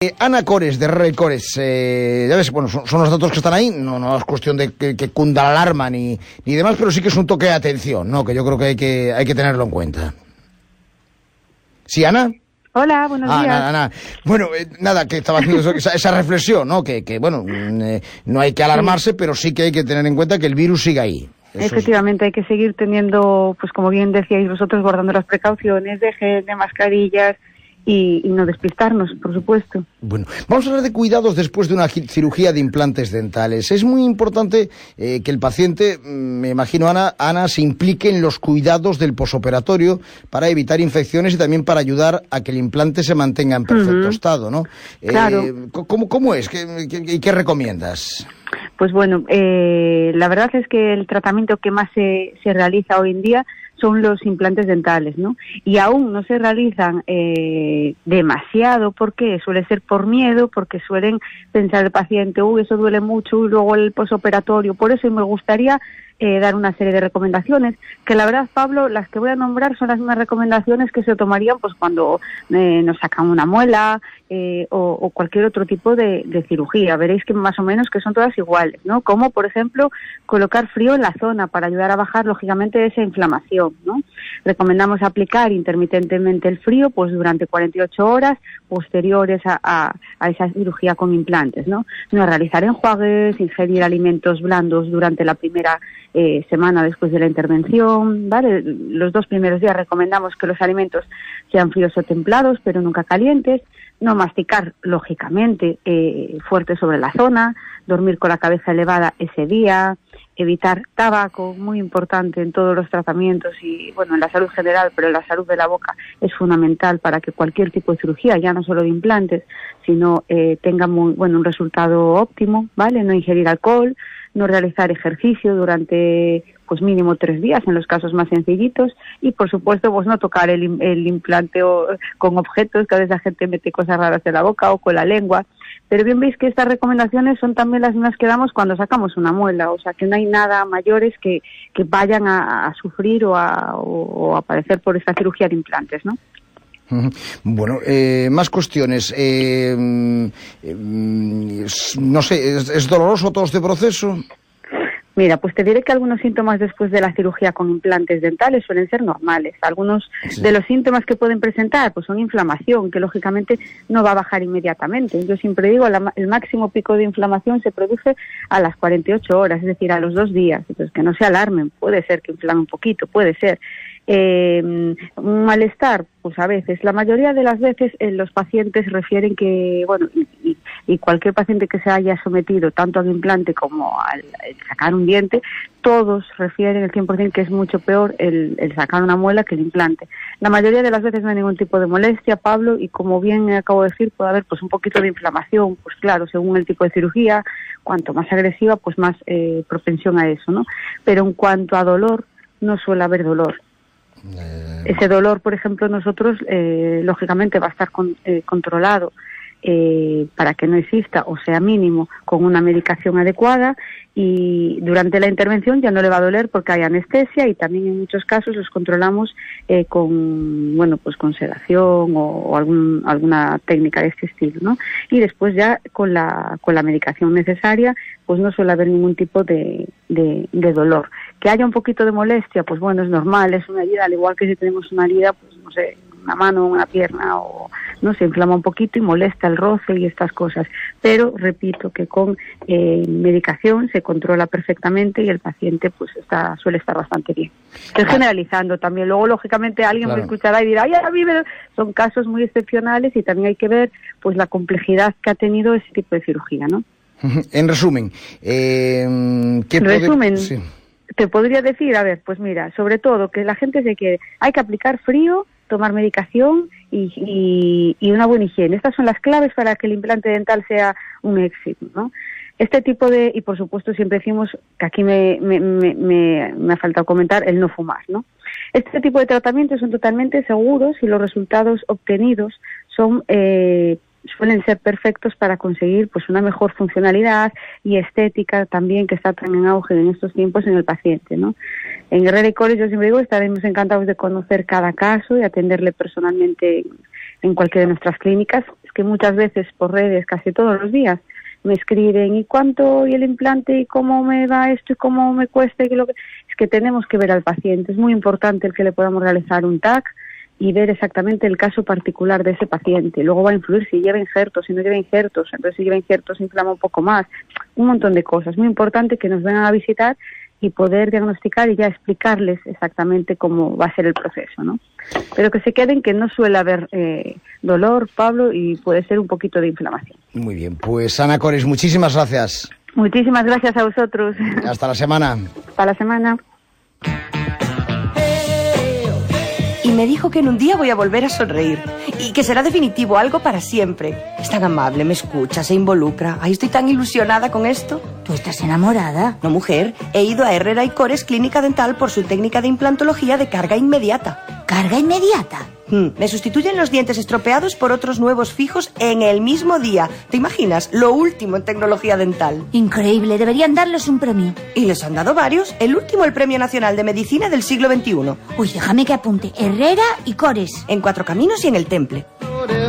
Eh, Ana Cores, de Rey Cores, eh, ya ves, bueno, son, son, los datos que están ahí, no, no es cuestión de que, que, cunda la alarma ni, ni demás, pero sí que es un toque de atención, ¿no? Que yo creo que hay que, hay que tenerlo en cuenta. ¿Sí, Ana? Hola, buenos ah, días. Nada, nada. Bueno, eh, nada, que estaba haciendo eso, esa, esa, reflexión, ¿no? Que, que bueno, mm, eh, no hay que alarmarse, sí. pero sí que hay que tener en cuenta que el virus sigue ahí. Eso Efectivamente, es... hay que seguir teniendo, pues como bien decíais vosotros, guardando las precauciones de gel, de mascarillas, y, y, no despistarnos, por supuesto. Bueno, vamos a hablar de cuidados después de una cirugía de implantes dentales. Es muy importante eh, que el paciente, mm, me imagino, Ana, Ana, se implique en los cuidados del posoperatorio para evitar infecciones y también para ayudar a que el implante se mantenga en perfecto uh -huh. estado, ¿no? Claro. Eh, ¿cómo, ¿Cómo es? ¿Qué, qué, qué recomiendas? Pues bueno, eh, la verdad es que el tratamiento que más se, se realiza hoy en día son los implantes dentales, ¿no? Y aún no se realizan eh, demasiado, porque suele ser por miedo, porque suelen pensar el paciente, uy, eso duele mucho, y luego el posoperatorio. Por eso me gustaría eh, dar una serie de recomendaciones, que la verdad, Pablo, las que voy a nombrar son las mismas recomendaciones que se tomarían pues cuando eh, nos sacan una muela eh, o, o, cualquier otro tipo de, de, cirugía. Veréis que más o menos que son todas iguales, ¿no? Como, por ejemplo, colocar frío en la zona para ayudar a bajar, lógicamente, esa inflamación, ¿no? Recomendamos aplicar intermitentemente el frío pues durante 48 horas posteriores a, a, a esa cirugía con implantes, ¿no? No realizar enjuagues, ingerir alimentos blandos durante la primera eh, semana después de la intervención, ¿vale? Los dos primeros días recomendamos que los alimentos sean fríos o templados, pero nunca calientes, no masticar, lógicamente, eh, fuerte sobre la zona, dormir con la cabeza elevada ese día, evitar tabaco, muy importante en todos los tratamientos y, bueno, en la salud general, pero la salud de la boca es fundamental para que cualquier tipo de cirugía, ya no solo de implantes, sino eh, tenga muy, bueno, un resultado óptimo, ¿vale? No ingerir alcohol, no realizar ejercicio durante pues mínimo tres días en los casos más sencillitos y por supuesto pues no tocar el, el implante o, con objetos que a veces la gente mete cosas raras en la boca o con la lengua pero bien veis que estas recomendaciones son también las mismas que damos cuando sacamos una muela o sea que no hay nada mayores que, que vayan a, a sufrir o a, o, a padecer por esta cirugía de implantes ¿no? Bueno, eh, más cuestiones. Eh, eh, no sé, ¿es, ¿es, doloroso todo este proceso? Mira, pues te diré que algunos síntomas después de la cirugía con implantes dentales suelen ser normales. Algunos sí. de los síntomas que pueden presentar pues son inflamación, que lógicamente no va a bajar inmediatamente. Yo siempre digo, la, el máximo pico de inflamación se produce a las 48 horas, es decir, a los dos días. Entonces, que no se alarmen, puede ser que inflame un poquito, puede ser. Eh, un malestar, pues a veces, la mayoría de las veces eh, los pacientes refieren que, bueno, y, y, cualquier paciente que se haya sometido tanto al implante como al, sacar un diente, todos refieren el 100% que es mucho peor el, el, sacar una muela que el implante. La mayoría de las veces no hay ningún tipo de molestia, Pablo, y como bien acabo de decir, puede haber pues un poquito de inflamación, pues claro, según el tipo de cirugía, cuanto más agresiva, pues más eh, propensión a eso, ¿no? Pero en cuanto a dolor, no suele haber dolor eh... Ese dolor, por ejemplo, nosotros, eh, lógicamente, va a estar con, eh, controlado eh, para que no exista o sea mínimo con una medicación adecuada y durante la intervención ya no le va a doler porque hay anestesia y también en muchos casos los controlamos eh, con bueno pues con sedación o, o algún, alguna técnica de este estilo ¿no? y después ya con la con la medicación necesaria pues no suele haber ningún tipo de, de, de dolor que haya un poquito de molestia pues bueno es normal es una herida al igual que si tenemos una herida pues no sé una mano, una pierna o no se inflama un poquito y molesta el roce y estas cosas. Pero repito que con eh, medicación se controla perfectamente y el paciente pues está suele estar bastante bien. Estoy ah. generalizando también. Luego lógicamente alguien claro. me escuchará y dirá, "Ay, a mí me... son casos muy excepcionales y también hay que ver pues la complejidad que ha tenido ese tipo de cirugía, ¿no? En resumen, eh, ¿qué resumen. Sí te podría decir, a ver, pues mira, sobre todo que la gente se quiere, hay que aplicar frío, tomar medicación y, y, y, una buena higiene. Estas son las claves para que el implante dental sea un éxito, ¿no? Este tipo de, y por supuesto siempre decimos que aquí me, me, me, me, ha faltado comentar el no fumar, ¿no? Este tipo de tratamientos son totalmente seguros y los resultados obtenidos son eh, suelen ser perfectos para conseguir pues una mejor funcionalidad y estética también que está tan en auge en estos tiempos en el paciente, ¿no? En Guerrero y College, yo siempre digo, estaremos encantados de conocer cada caso y atenderle personalmente en cualquiera de nuestras clínicas, es que muchas veces por redes, casi todos los días, me escriben y cuánto y el implante y cómo me va esto y cómo me cuesta y lo que es que tenemos que ver al paciente. Es muy importante el que le podamos realizar un TAC y ver exactamente el caso particular de ese paciente. Luego va a influir si lleva injertos, si no lleva injertos, entonces si lleva injertos inflama un poco más, un montón de cosas. Muy importante que nos vengan a visitar y poder diagnosticar y ya explicarles exactamente cómo va a ser el proceso, ¿no? Pero que se queden que no suele haber eh, dolor, Pablo, y puede ser un poquito de inflamación. Muy bien, pues Ana Cores, muchísimas gracias. Muchísimas gracias a vosotros. Hasta la semana. Hasta la semana. Y me dijo que en un día voy a volver a sonreír y que será definitivo, algo para siempre. Es tan amable, me escucha, se involucra. Ay, estoy tan ilusionada con esto. ¿Tú estás enamorada? No, mujer. He ido a Herrera y Cores Clínica Dental por su técnica de implantología de carga inmediata. ¿Carga inmediata? Hmm, Me sustituyen los dientes estropeados por otros nuevos fijos en el mismo día. ¿Te imaginas? Lo último en tecnología dental. Increíble, deberían darles un premio. Y les han dado varios. El último, el Premio Nacional de Medicina del siglo XXI. Uy, déjame que apunte. Herrera y Cores. En Cuatro Caminos y en el Temple.